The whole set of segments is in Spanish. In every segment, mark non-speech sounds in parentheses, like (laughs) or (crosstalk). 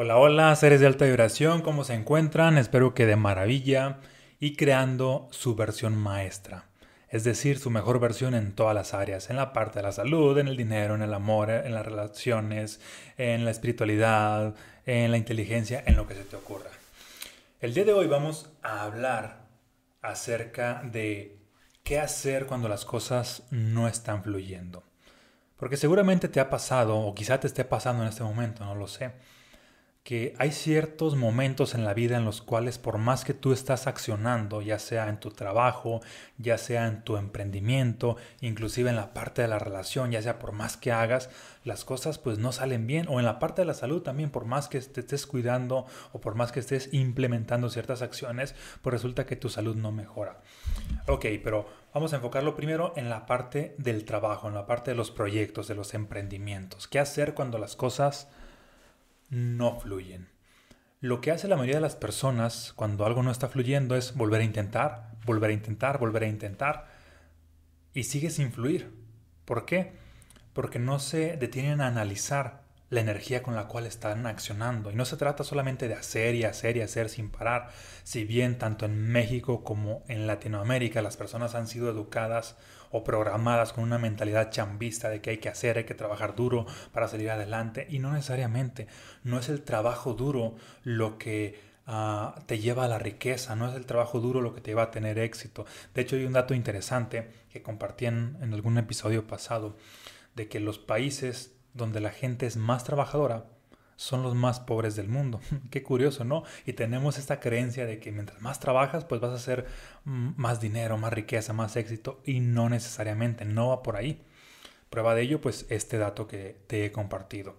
Hola, hola, seres de alta vibración, ¿cómo se encuentran? Espero que de maravilla y creando su versión maestra, es decir, su mejor versión en todas las áreas, en la parte de la salud, en el dinero, en el amor, en las relaciones, en la espiritualidad, en la inteligencia, en lo que se te ocurra. El día de hoy vamos a hablar acerca de qué hacer cuando las cosas no están fluyendo. Porque seguramente te ha pasado, o quizá te esté pasando en este momento, no lo sé que hay ciertos momentos en la vida en los cuales por más que tú estás accionando, ya sea en tu trabajo, ya sea en tu emprendimiento, inclusive en la parte de la relación, ya sea por más que hagas, las cosas pues no salen bien, o en la parte de la salud también, por más que te estés cuidando o por más que estés implementando ciertas acciones, pues resulta que tu salud no mejora. Ok, pero vamos a enfocarlo primero en la parte del trabajo, en la parte de los proyectos, de los emprendimientos. ¿Qué hacer cuando las cosas no fluyen. Lo que hace la mayoría de las personas cuando algo no está fluyendo es volver a intentar, volver a intentar, volver a intentar y sigue sin fluir. ¿Por qué? Porque no se detienen a analizar la energía con la cual están accionando. Y no se trata solamente de hacer y hacer y hacer sin parar. Si bien tanto en México como en Latinoamérica las personas han sido educadas o programadas con una mentalidad chambista de que hay que hacer, hay que trabajar duro para salir adelante. Y no necesariamente. No es el trabajo duro lo que ah, te lleva a la riqueza, no es el trabajo duro lo que te lleva a tener éxito. De hecho hay un dato interesante que compartí en algún episodio pasado de que los países donde la gente es más trabajadora, son los más pobres del mundo. (laughs) Qué curioso, ¿no? Y tenemos esta creencia de que mientras más trabajas, pues vas a hacer mm, más dinero, más riqueza, más éxito, y no necesariamente, no va por ahí. Prueba de ello, pues este dato que te he compartido.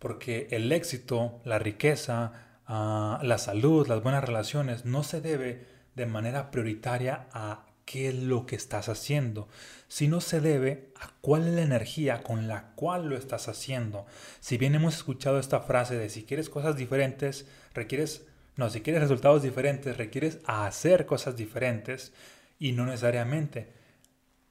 Porque el éxito, la riqueza, ah, la salud, las buenas relaciones, no se debe de manera prioritaria a qué es lo que estás haciendo, sino se debe a cuál es la energía con la cual lo estás haciendo. Si bien hemos escuchado esta frase de si quieres cosas diferentes, requieres, no, si quieres resultados diferentes, requieres hacer cosas diferentes y no necesariamente.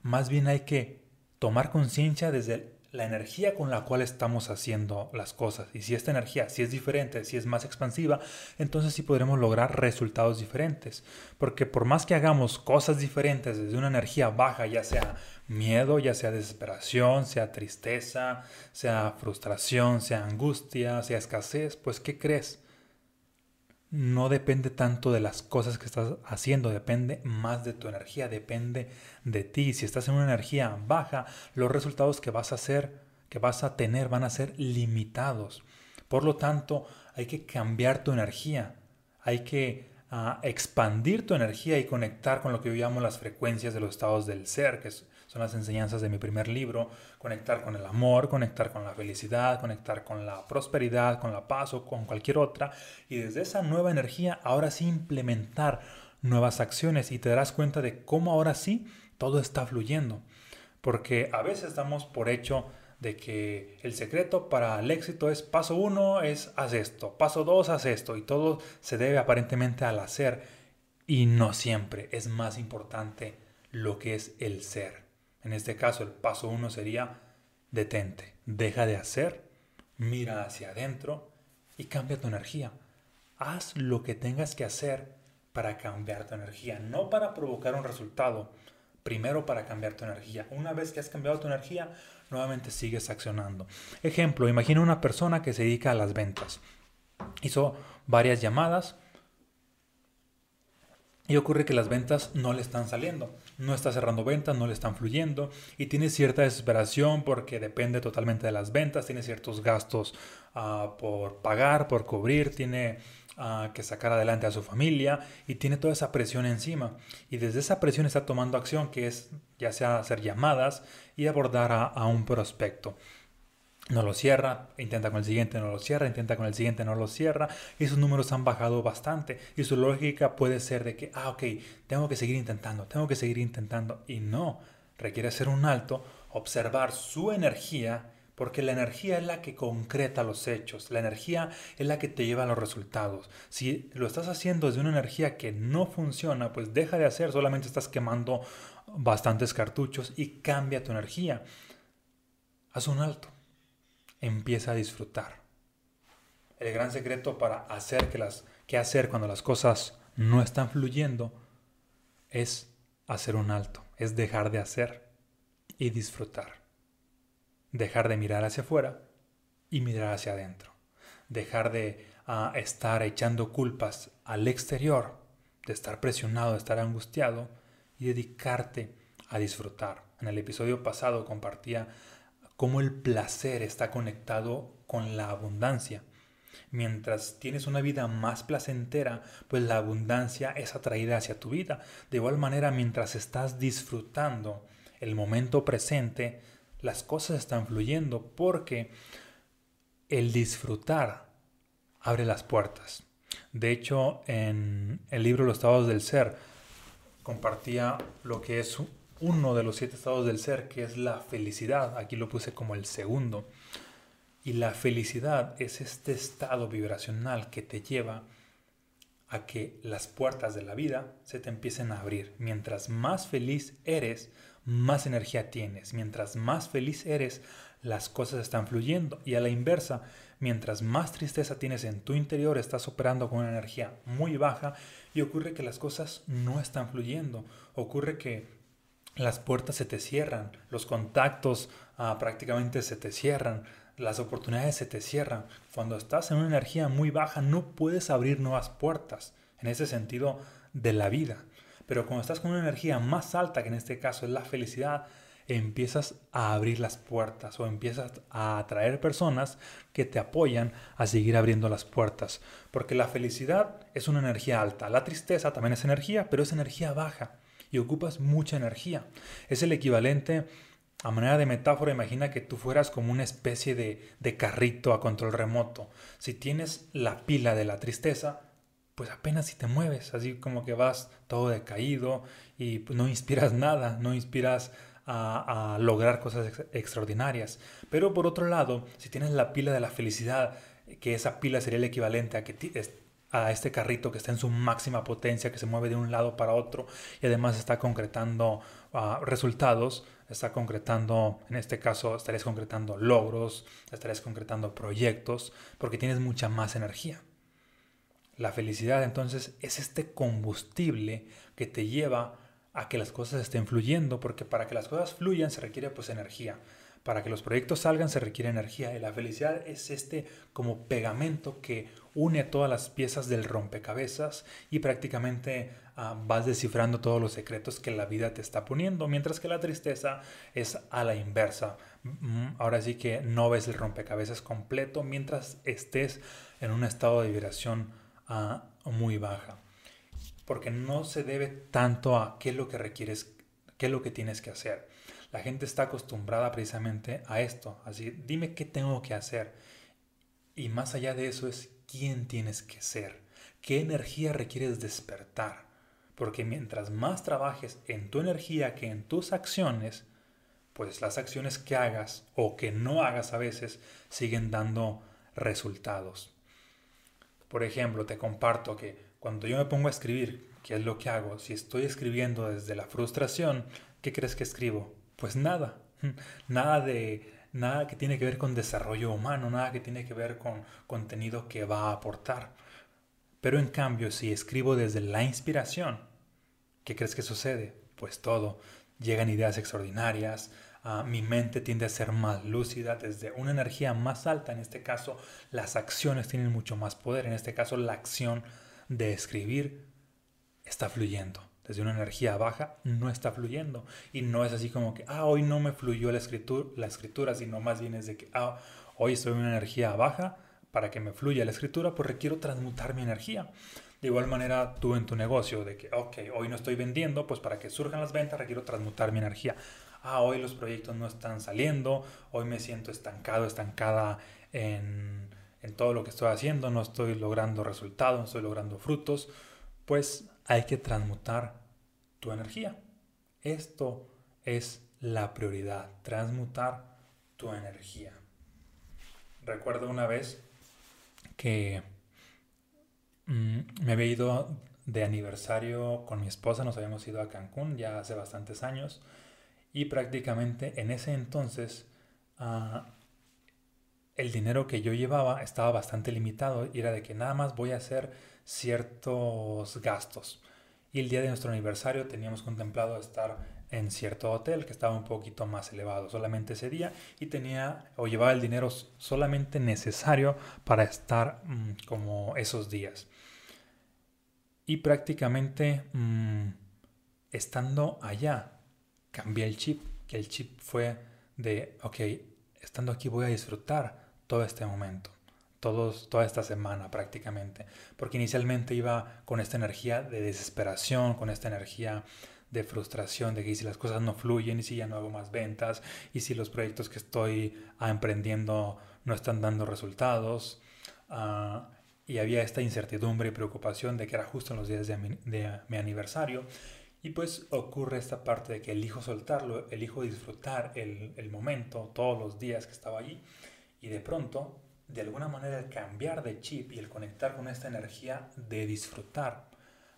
Más bien hay que tomar conciencia desde la energía con la cual estamos haciendo las cosas. Y si esta energía, si es diferente, si es más expansiva, entonces sí podremos lograr resultados diferentes. Porque por más que hagamos cosas diferentes desde una energía baja, ya sea miedo, ya sea desesperación, sea tristeza, sea frustración, sea angustia, sea escasez, pues ¿qué crees? No depende tanto de las cosas que estás haciendo, depende más de tu energía, depende de ti. Si estás en una energía baja, los resultados que vas a hacer, que vas a tener, van a ser limitados. Por lo tanto, hay que cambiar tu energía, hay que ah, expandir tu energía y conectar con lo que yo llamo las frecuencias de los estados del ser, que es son las enseñanzas de mi primer libro, conectar con el amor, conectar con la felicidad, conectar con la prosperidad, con la paz o con cualquier otra. Y desde esa nueva energía, ahora sí implementar nuevas acciones y te darás cuenta de cómo ahora sí todo está fluyendo. Porque a veces damos por hecho de que el secreto para el éxito es paso uno es haz esto, paso dos haz esto y todo se debe aparentemente al hacer y no siempre es más importante lo que es el ser. En este caso, el paso uno sería detente, deja de hacer, mira hacia adentro y cambia tu energía. Haz lo que tengas que hacer para cambiar tu energía, no para provocar un resultado, primero para cambiar tu energía. Una vez que has cambiado tu energía, nuevamente sigues accionando. Ejemplo, imagina una persona que se dedica a las ventas. Hizo varias llamadas, y ocurre que las ventas no le están saliendo, no está cerrando ventas, no le están fluyendo y tiene cierta desesperación porque depende totalmente de las ventas, tiene ciertos gastos ah, por pagar, por cubrir, tiene ah, que sacar adelante a su familia y tiene toda esa presión encima. Y desde esa presión está tomando acción que es ya sea hacer llamadas y abordar a un prospecto no lo cierra, intenta con el siguiente, no lo cierra, intenta con el siguiente, no lo cierra, y sus números han bajado bastante. Y su lógica puede ser de que, ah, ok, tengo que seguir intentando, tengo que seguir intentando. Y no, requiere hacer un alto, observar su energía, porque la energía es la que concreta los hechos, la energía es la que te lleva a los resultados. Si lo estás haciendo desde una energía que no funciona, pues deja de hacer, solamente estás quemando bastantes cartuchos y cambia tu energía. Haz un alto empieza a disfrutar. el gran secreto para hacer que las, qué hacer cuando las cosas no están fluyendo es hacer un alto, es dejar de hacer y disfrutar. Dejar de mirar hacia afuera y mirar hacia adentro. Dejar de ah, estar echando culpas al exterior, de estar presionado, de estar angustiado y dedicarte a disfrutar. En el episodio pasado compartía cómo el placer está conectado con la abundancia. Mientras tienes una vida más placentera, pues la abundancia es atraída hacia tu vida. De igual manera, mientras estás disfrutando el momento presente, las cosas están fluyendo porque el disfrutar abre las puertas. De hecho, en el libro Los estados del ser compartía lo que es uno de los siete estados del ser, que es la felicidad. Aquí lo puse como el segundo. Y la felicidad es este estado vibracional que te lleva a que las puertas de la vida se te empiecen a abrir. Mientras más feliz eres, más energía tienes. Mientras más feliz eres, las cosas están fluyendo. Y a la inversa, mientras más tristeza tienes en tu interior, estás operando con una energía muy baja y ocurre que las cosas no están fluyendo. Ocurre que las puertas se te cierran, los contactos ah, prácticamente se te cierran, las oportunidades se te cierran. Cuando estás en una energía muy baja no puedes abrir nuevas puertas, en ese sentido de la vida. Pero cuando estás con una energía más alta, que en este caso es la felicidad, empiezas a abrir las puertas o empiezas a atraer personas que te apoyan a seguir abriendo las puertas. Porque la felicidad es una energía alta, la tristeza también es energía, pero es energía baja y ocupas mucha energía. Es el equivalente, a manera de metáfora, imagina que tú fueras como una especie de, de carrito a control remoto. Si tienes la pila de la tristeza, pues apenas si te mueves, así como que vas todo decaído y no inspiras (laughs) nada, no inspiras a, a, lograr cosas extraordinarias. Pero por otro lado, si tienes la pila de la felicidad, que esa pila sería el equivalente a que a este carrito que está en su máxima potencia, que se mueve de un lado para otro y además está concretando uh, resultados, está concretando, en este caso estarías concretando logros, estarías concretando proyectos, porque tienes mucha más energía. La felicidad entonces es este combustible que te lleva a que las cosas estén fluyendo, porque para que las cosas fluyan se requiere pues energía. Para que los proyectos salgan se requiere energía y la felicidad es este como pegamento que une todas las piezas del rompecabezas y prácticamente uh, vas descifrando todos los secretos que la vida te está poniendo, mientras que la tristeza es a la inversa. Mm, ahora sí que no ves el rompecabezas completo mientras estés en un estado de vibración uh, muy baja. Porque no se debe tanto a qué es lo que requieres, qué es lo que tienes que hacer la gente está acostumbrada precisamente a esto, así, dime qué tengo que hacer. Y más allá de eso es quién tienes que ser, qué energía requieres despertar. Porque mientras más trabajes en tu energía que en tus acciones, pues las acciones que hagas o que no hagas a veces siguen dando resultados. Por ejemplo, te comparto que cuando yo me pongo a escribir, ¿qué es lo que hago? Si estoy escribiendo desde la frustración, ¿qué crees que escribo? Pues nada, (laughs) nada de nada que tiene que ver con desarrollo humano, nada que tiene que ver con contenido que va a aportar. Pero en cambio, si escribo desde la inspiración, ¿qué crees que sucede? Pues todo. Llegan ideas extraordinarias, ah, mi mente tiende a ser más lúcida desde una energía más alta. En este caso, las acciones tienen mucho más poder. En este caso, la acción de escribir está fluyendo desde una energía baja no está fluyendo. Y no es así como que, ah, hoy no me fluyó la escritura, la escritura sino más bien es de que, ah, hoy estoy en una energía baja, para que me fluya la escritura, pues requiero transmutar mi energía. De igual manera, tú en tu negocio, de que, ok, hoy no estoy vendiendo, pues para que surjan las ventas requiero transmutar mi energía. Ah, hoy los proyectos no están saliendo, hoy me siento estancado, estancada en, en todo lo que estoy haciendo, no estoy logrando resultados, no estoy logrando frutos, pues hay que transmutar tu energía. Esto es la prioridad, transmutar tu energía. Recuerdo una vez que mm, me había ido de aniversario con mi esposa, nos habíamos ido a Cancún ya hace bastantes años y prácticamente en ese entonces ah, el dinero que yo llevaba estaba bastante limitado y era de que nada más voy a hacer ciertos gastos. Y el día de nuestro aniversario teníamos contemplado estar en cierto hotel que estaba un poquito más elevado solamente ese día y tenía o llevaba el dinero solamente necesario para estar mm, como esos días. Y prácticamente mm, estando allá cambié el chip, que el chip fue de, ok, estando aquí voy a disfrutar todo este momento, todos, toda esta semana prácticamente, porque inicialmente iba con esta energía de desesperación, con esta energía de frustración, de que si las cosas no fluyen y si ya no hago más ventas y si los proyectos que estoy ah, emprendiendo no están dando resultados. Ah, y había esta incertidumbre y preocupación de que era justo en los días de mi, aniversario. Y pues ocurre esta parte de que elijo soltarlo, elijo disfrutar el, el momento, todos los días que estaba allí. Y de pronto, de alguna manera, el cambiar de chip y el conectar con esta energía de disfrutar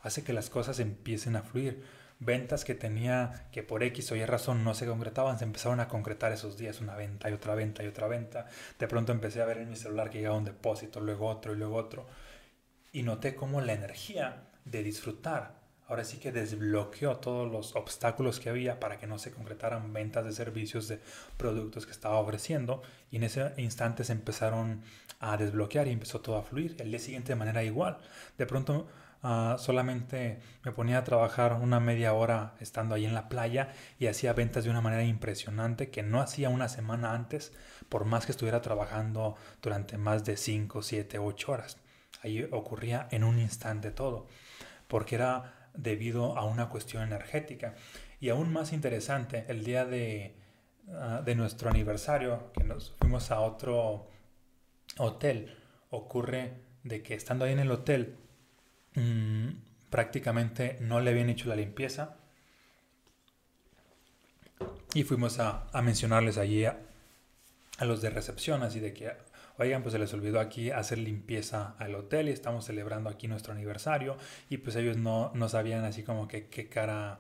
hace que las cosas empiecen a fluir ventas que tenía que por X o Y razón no se concretaban, se empezaron a concretar esos días, una venta y otra venta y otra venta. De pronto empecé a ver en mi celular que llegaba un depósito, luego otro y luego otro. Y noté cómo la energía de disfrutar ahora sí que desbloqueó todos los obstáculos que había para que no se concretaran ventas de servicios, de productos que estaba ofreciendo. Y en ese instante se empezaron a desbloquear y empezó todo a fluir. El día siguiente de manera igual. De pronto Ah, solamente me ponía a trabajar una media hora estando ahí en la playa y hacía ventas de una manera impresionante que no hacía una semana antes, por más que estuviera trabajando durante más de 5, 7, 8 horas. Ahí ocurría en un instante todo, porque era debido a una cuestión energética. Y aún más interesante, el día de, ah, de nuestro aniversario, que nos fuimos a otro hotel, ocurre de que estando ahí en el hotel, Mm, prácticamente no le habían hecho la limpieza. Y fuimos a, mencionarles allí a, los de recepción, así de que, oigan, pues se les olvidó aquí hacer limpieza al hotel y estamos celebrando aquí nuestro aniversario. Y pues ellos no, no sabían así como que qué cara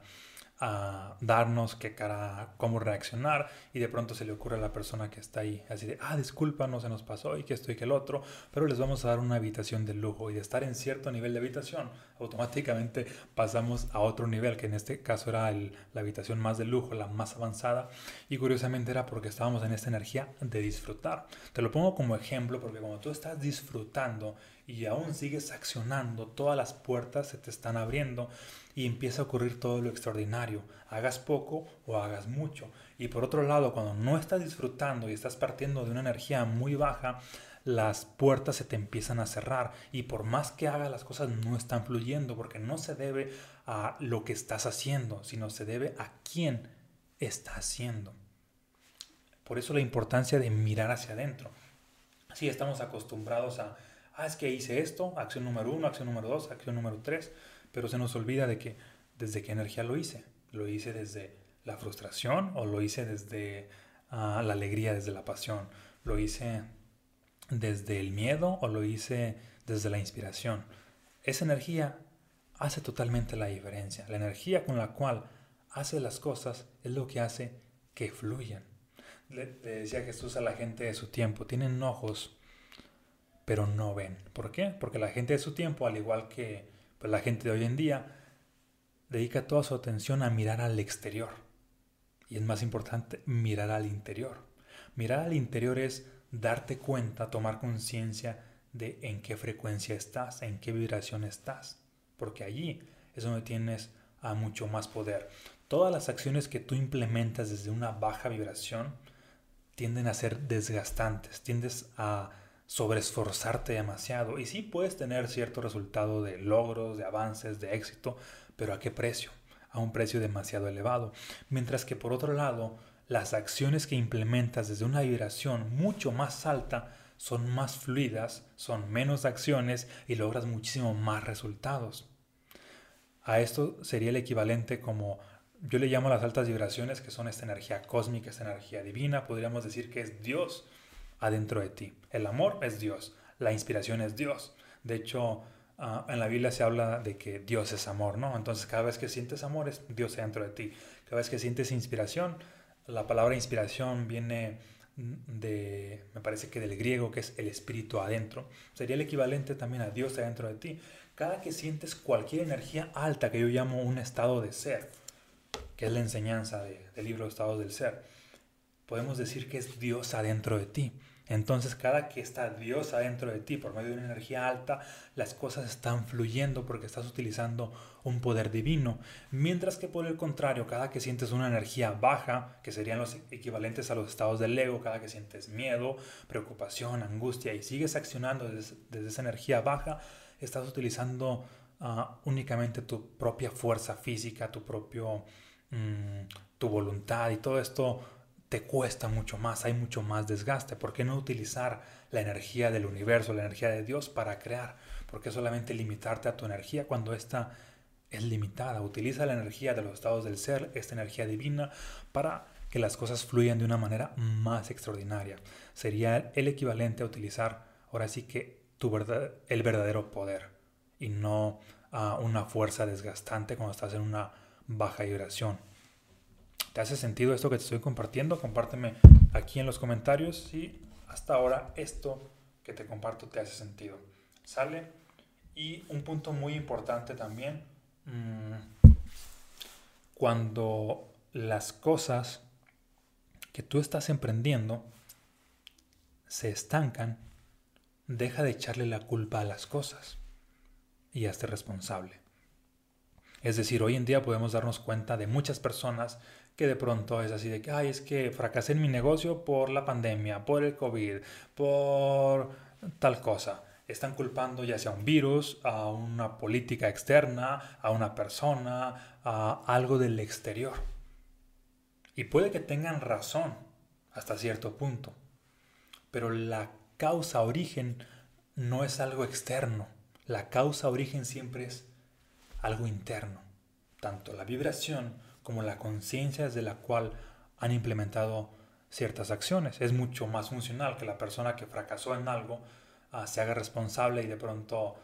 a darnos qué cara, cómo reaccionar y de pronto se le ocurre a la persona que está ahí así de, ah, disculpa, no se nos pasó y que esto y que el otro, pero les vamos a dar una habitación de lujo y de estar en cierto nivel de habitación, automáticamente pasamos a otro nivel, que en este caso era la habitación más de lujo, la más avanzada y curiosamente era porque estábamos en esta energía de disfrutar. Te lo pongo como ejemplo porque como tú estás disfrutando y aún sigues accionando, todas las puertas se te están abriendo y empieza a ocurrir todo lo extraordinario, hagas poco o hagas mucho. Y por otro lado, cuando no estás disfrutando y estás partiendo de una energía muy baja, las puertas se te empiezan a cerrar y por más que hagas las cosas no están fluyendo porque no se debe a lo que estás haciendo, sino se debe a quién está haciendo. Por eso la importancia de mirar hacia adentro. Si estamos acostumbrados a ah, es que hice esto, acción número uno, acción número dos, acción número tres, pero se nos olvida de que desde qué energía lo hice. Lo hice desde la frustración o lo hice desde ah, la alegría, desde la pasión. Lo hice desde el miedo o lo hice desde la inspiración. Esa energía hace totalmente la diferencia. La energía con la cual hace las cosas es lo que hace que fluyan. Le, decía Jesús a la gente de su tiempo, tienen ojos pero no ven. ¿Por qué? Porque la gente de su tiempo, al igual que pues, la gente de hoy en día, dedica toda su atención a mirar al exterior. Y es más importante mirar al interior. Mirar al interior es darte cuenta, tomar conciencia de en qué frecuencia estás, en qué vibración estás. Porque allí es donde tienes a mucho más poder. Todas las acciones que tú implementas desde una baja vibración tienden a ser desgastantes, tiendes a sobreesforzarte demasiado. Y sí puedes tener cierto resultado de logros, de avances, de éxito, pero ¿a qué precio? A un precio demasiado elevado. Mientras que por otro lado, las acciones que implementas desde una vibración mucho más alta son más fluidas, son menos acciones y logras muchísimo más resultados. A esto sería el equivalente como yo le llamo las altas vibraciones, que son esta energía cósmica, esta energía divina, podríamos decir que es Dios adentro de ti. El amor es Dios, la inspiración es Dios. De hecho, ah, en la Biblia se habla de que Dios es amor, ¿no? Entonces cada vez que sientes amor es Dios dentro de ti. Cada vez que sientes inspiración, la palabra inspiración viene de, me parece que del griego, que es el espíritu adentro, sería el equivalente también a Dios adentro de ti. Cada que sientes cualquier energía alta, que yo llamo un estado de ser, que es la enseñanza del libro de estados del ser, podemos decir que es Dios adentro de ti. Entonces cada que está Dios adentro de ti por medio de una energía alta, las cosas están fluyendo porque estás utilizando un poder divino. Mientras que por el contrario, cada que sientes una energía baja, que serían los equivalentes a los estados del ego, cada que sientes miedo, preocupación, angustia y sigues accionando desde, esa energía baja, estás utilizando ah, únicamente tu propia fuerza física, tu propio... Mm, tu voluntad y todo esto te cuesta mucho más, hay mucho más desgaste. ¿Por qué no utilizar la energía del universo, la energía de Dios para crear? ¿Por qué solamente limitarte a tu energía cuando esta es limitada? Utiliza la energía de los estados del ser, esta energía divina, para que las cosas fluyan de una manera más extraordinaria. Sería el equivalente a utilizar ahora sí que tu verdad, el verdadero poder y no una fuerza desgastante cuando estás en una baja vibración. ¿Te hace sentido esto que te estoy compartiendo? Compárteme aquí en los comentarios si hasta ahora esto que te comparto te hace sentido. ¿Sale? Y un punto muy importante también, mm, cuando las cosas que tú estás emprendiendo se estancan, deja de echarle la culpa a las cosas y hazte responsable. Es decir, hoy en día podemos darnos cuenta de muchas personas que de pronto es así de que, ay, es que fracasé en mi negocio por la pandemia, por el COVID, por tal cosa. Están culpando ya sea un virus, a una política externa, a una persona, a algo del exterior. Y puede que tengan razón hasta cierto punto, pero la causa origen no es algo externo. La causa origen siempre es algo interno. Tanto la vibración como la conciencia desde la cual han implementado ciertas acciones. Es mucho más funcional que la persona que fracasó en algo ah, se haga responsable y de pronto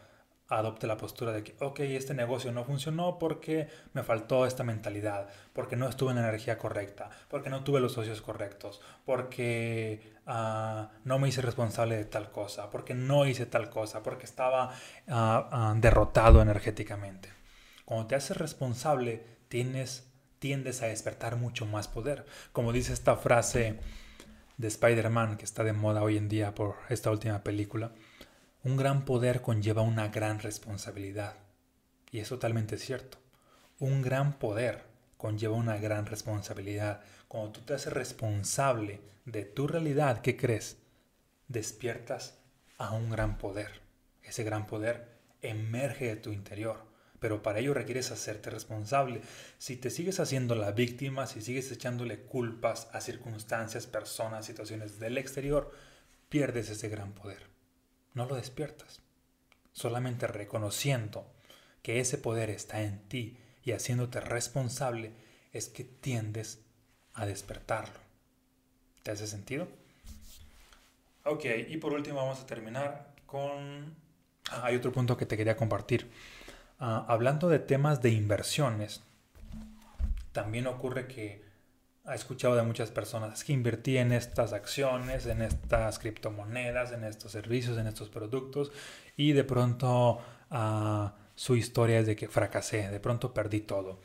adopte la postura de que, ok, este negocio no funcionó porque me faltó esta mentalidad, porque no estuve en energía correcta, porque no tuve los socios correctos, porque ah, no me hice responsable de tal cosa, porque no hice tal cosa, porque estaba ah, derrotado energéticamente. Cuando te haces responsable, tienes tiendes a despertar mucho más poder. Como dice esta frase de Spider-Man que está de moda hoy en día por esta última película, un gran poder conlleva una gran responsabilidad. Y es totalmente cierto. Un gran poder conlleva una gran responsabilidad. Cuando tú te haces responsable de tu realidad, ¿qué crees? Despiertas a un gran poder. Ese gran poder emerge de tu interior pero para ello requieres hacerte responsable. Si te sigues haciendo la víctima, si sigues echándole culpas a circunstancias, personas, situaciones del exterior, pierdes ese gran poder. No lo despiertas. Solamente reconociendo que ese poder está en ti y haciéndote responsable es que tiendes a despertarlo. ¿Te hace sentido? Ok, y por último vamos a terminar con... Ah, hay otro punto que te quería compartir. Ah, hablando de temas de inversiones, también ocurre que ha escuchado de muchas personas que invertí en estas acciones, en estas criptomonedas, en estos servicios, en estos productos y de pronto ah, su historia es de que fracasé, de pronto perdí todo.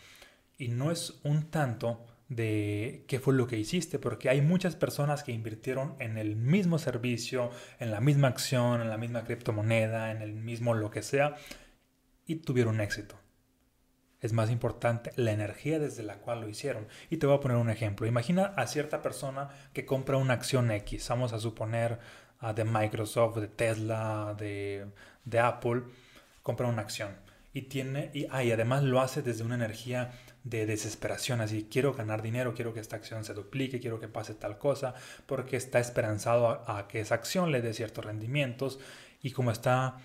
Y no es un tanto de qué fue lo que hiciste, porque hay muchas personas que invirtieron en el mismo servicio, en la misma acción, en la misma criptomoneda, en el mismo lo que sea, y tuvieron éxito. Es más importante la energía desde la cual lo hicieron. Y te voy a poner un ejemplo. Imagina a cierta persona que compra una acción X, vamos a suponer de Microsoft, de Tesla, de, Apple, compra una acción. Y, tiene, ah, y además lo hace desde una energía de desesperación, así quiero ganar dinero, quiero que esta acción se duplique, quiero que pase tal cosa, porque está esperanzado a que esa acción le dé ciertos rendimientos y como está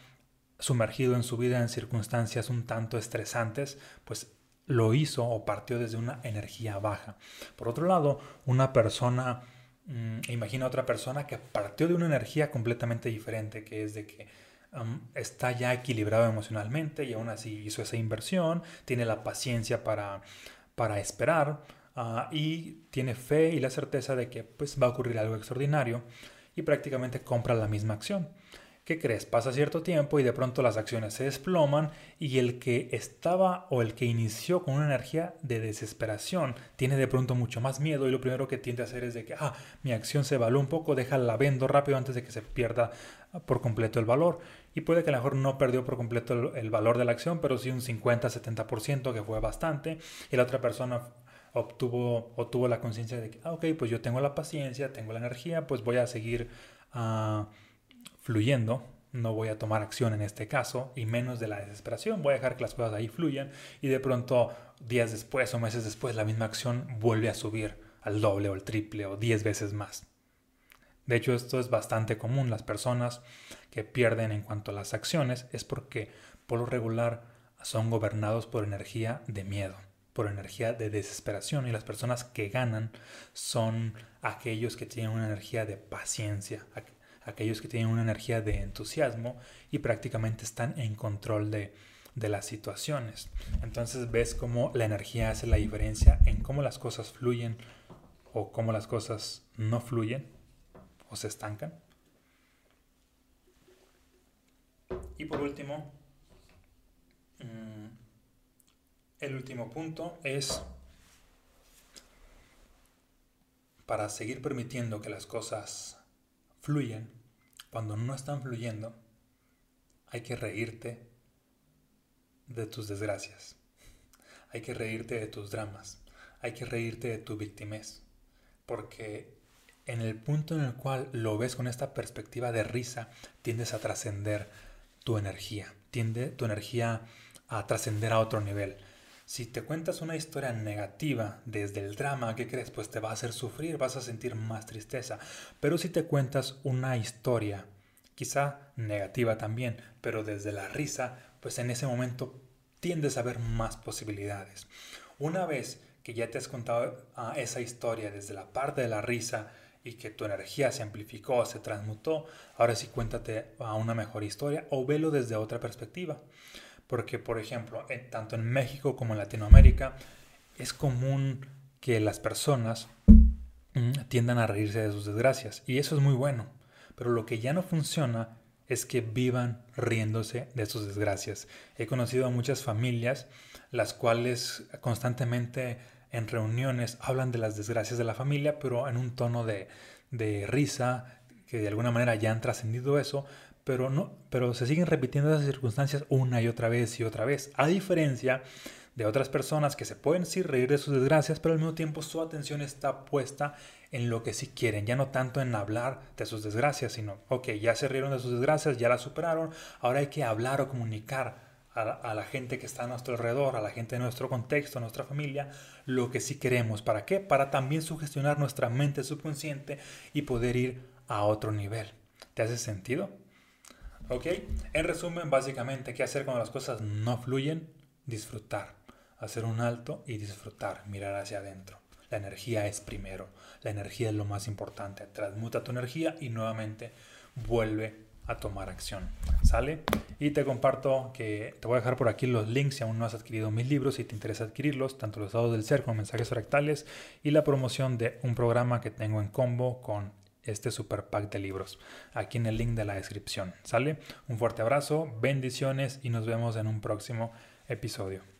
sumergido en su vida en circunstancias un tanto estresantes, pues lo hizo o partió desde una energía baja. Por otro lado, una persona, mm, imagina otra persona que partió de una energía completamente diferente, que es de que está ya equilibrado emocionalmente y aún así hizo esa inversión, tiene la paciencia para, para esperar, ah, y tiene fe y la certeza de que pues, va a ocurrir algo extraordinario y prácticamente compra la misma acción. ¿Qué crees? Pasa cierto tiempo y de pronto las acciones se desploman y el que estaba o el que inició con una energía de desesperación tiene de pronto mucho más miedo y lo primero que tiende a hacer es de que, ah, mi acción se evalúa un poco, déjala vendo rápido antes de que se pierda por completo el valor. Y puede que a lo mejor no perdió por completo el, valor de la acción, pero sí un 50-70% que fue bastante y la otra persona obtuvo, obtuvo la conciencia de que, ah, ok, pues yo tengo la paciencia, tengo la energía, pues voy a seguir... Uh, fluyendo, no voy a tomar acción en este caso, y menos de la desesperación, voy a dejar que las cosas ahí fluyan y de pronto días después o meses después la misma acción vuelve a subir al doble o el triple o diez veces más. De hecho, esto es bastante común. Las personas que pierden en cuanto a las acciones es porque por lo regular son gobernados por energía de miedo, por energía de desesperación y las personas que ganan son aquellos que tienen una energía de paciencia, aquellos que tienen una energía de entusiasmo y prácticamente están en control de, las situaciones. Entonces ves cómo la energía hace la diferencia en cómo las cosas fluyen o cómo las cosas no fluyen o se estancan. Y por último, mm, el último punto es para seguir permitiendo que las cosas fluyen, cuando no están fluyendo, hay que reírte de tus desgracias. Hay que reírte de tus dramas. Hay que reírte de tu victimez. Porque en el punto en el cual lo ves con esta perspectiva de risa, tiendes a trascender tu energía. Tiende tu energía a trascender a otro nivel. Si te cuentas una historia negativa desde el drama, ¿qué crees? Pues te va a hacer sufrir, vas a sentir más tristeza. Pero si te cuentas una historia, quizá negativa también, pero desde la risa, pues en ese momento tiendes a ver más posibilidades. Una vez que ya te has contado ah, esa historia desde la parte de la risa y que tu energía se amplificó, se transmutó, ahora sí cuéntate a una mejor historia o velo desde otra perspectiva. Porque, por ejemplo, tanto en México como en Latinoamérica, es común que las personas mm, tiendan a reírse de sus desgracias. Y eso es muy bueno. Pero lo que ya no funciona es que vivan riéndose de sus desgracias. He conocido a muchas familias las cuales constantemente en reuniones hablan de las desgracias de la familia, pero en un tono de, de risa, que de alguna manera ya han trascendido eso, pero, no, pero se siguen repitiendo esas circunstancias una y otra vez y otra vez, a diferencia de otras personas que se pueden sí reír de sus desgracias, pero al mismo tiempo su atención está puesta en lo que sí quieren, ya no tanto en hablar de sus desgracias, sino, ok, ya se rieron de sus desgracias, ya las superaron, ahora hay que hablar o comunicar a a la, gente que está a nuestro alrededor, a la gente de nuestro contexto, a nuestra familia, lo que sí queremos. ¿Para qué? Para también sugestionar nuestra mente subconsciente y poder ir a otro nivel. ¿Te hace sentido? ¿Ok? En resumen, básicamente, ¿qué hacer cuando las cosas no fluyen? Disfrutar. Hacer un alto y disfrutar, mirar hacia adentro. La energía es primero. La energía es lo más importante. Transmuta tu energía y nuevamente vuelve a tomar acción. ¿Sale? Y te comparto que te voy a dejar por aquí los links si aún no has adquirido mis libros, si te interesa adquirirlos, tanto los dados del ser como mensajes fractales y la promoción de un programa que tengo en combo con este super pack de libros aquí en el link de la descripción. ¿Sale? Un fuerte abrazo, bendiciones y nos vemos en un próximo episodio.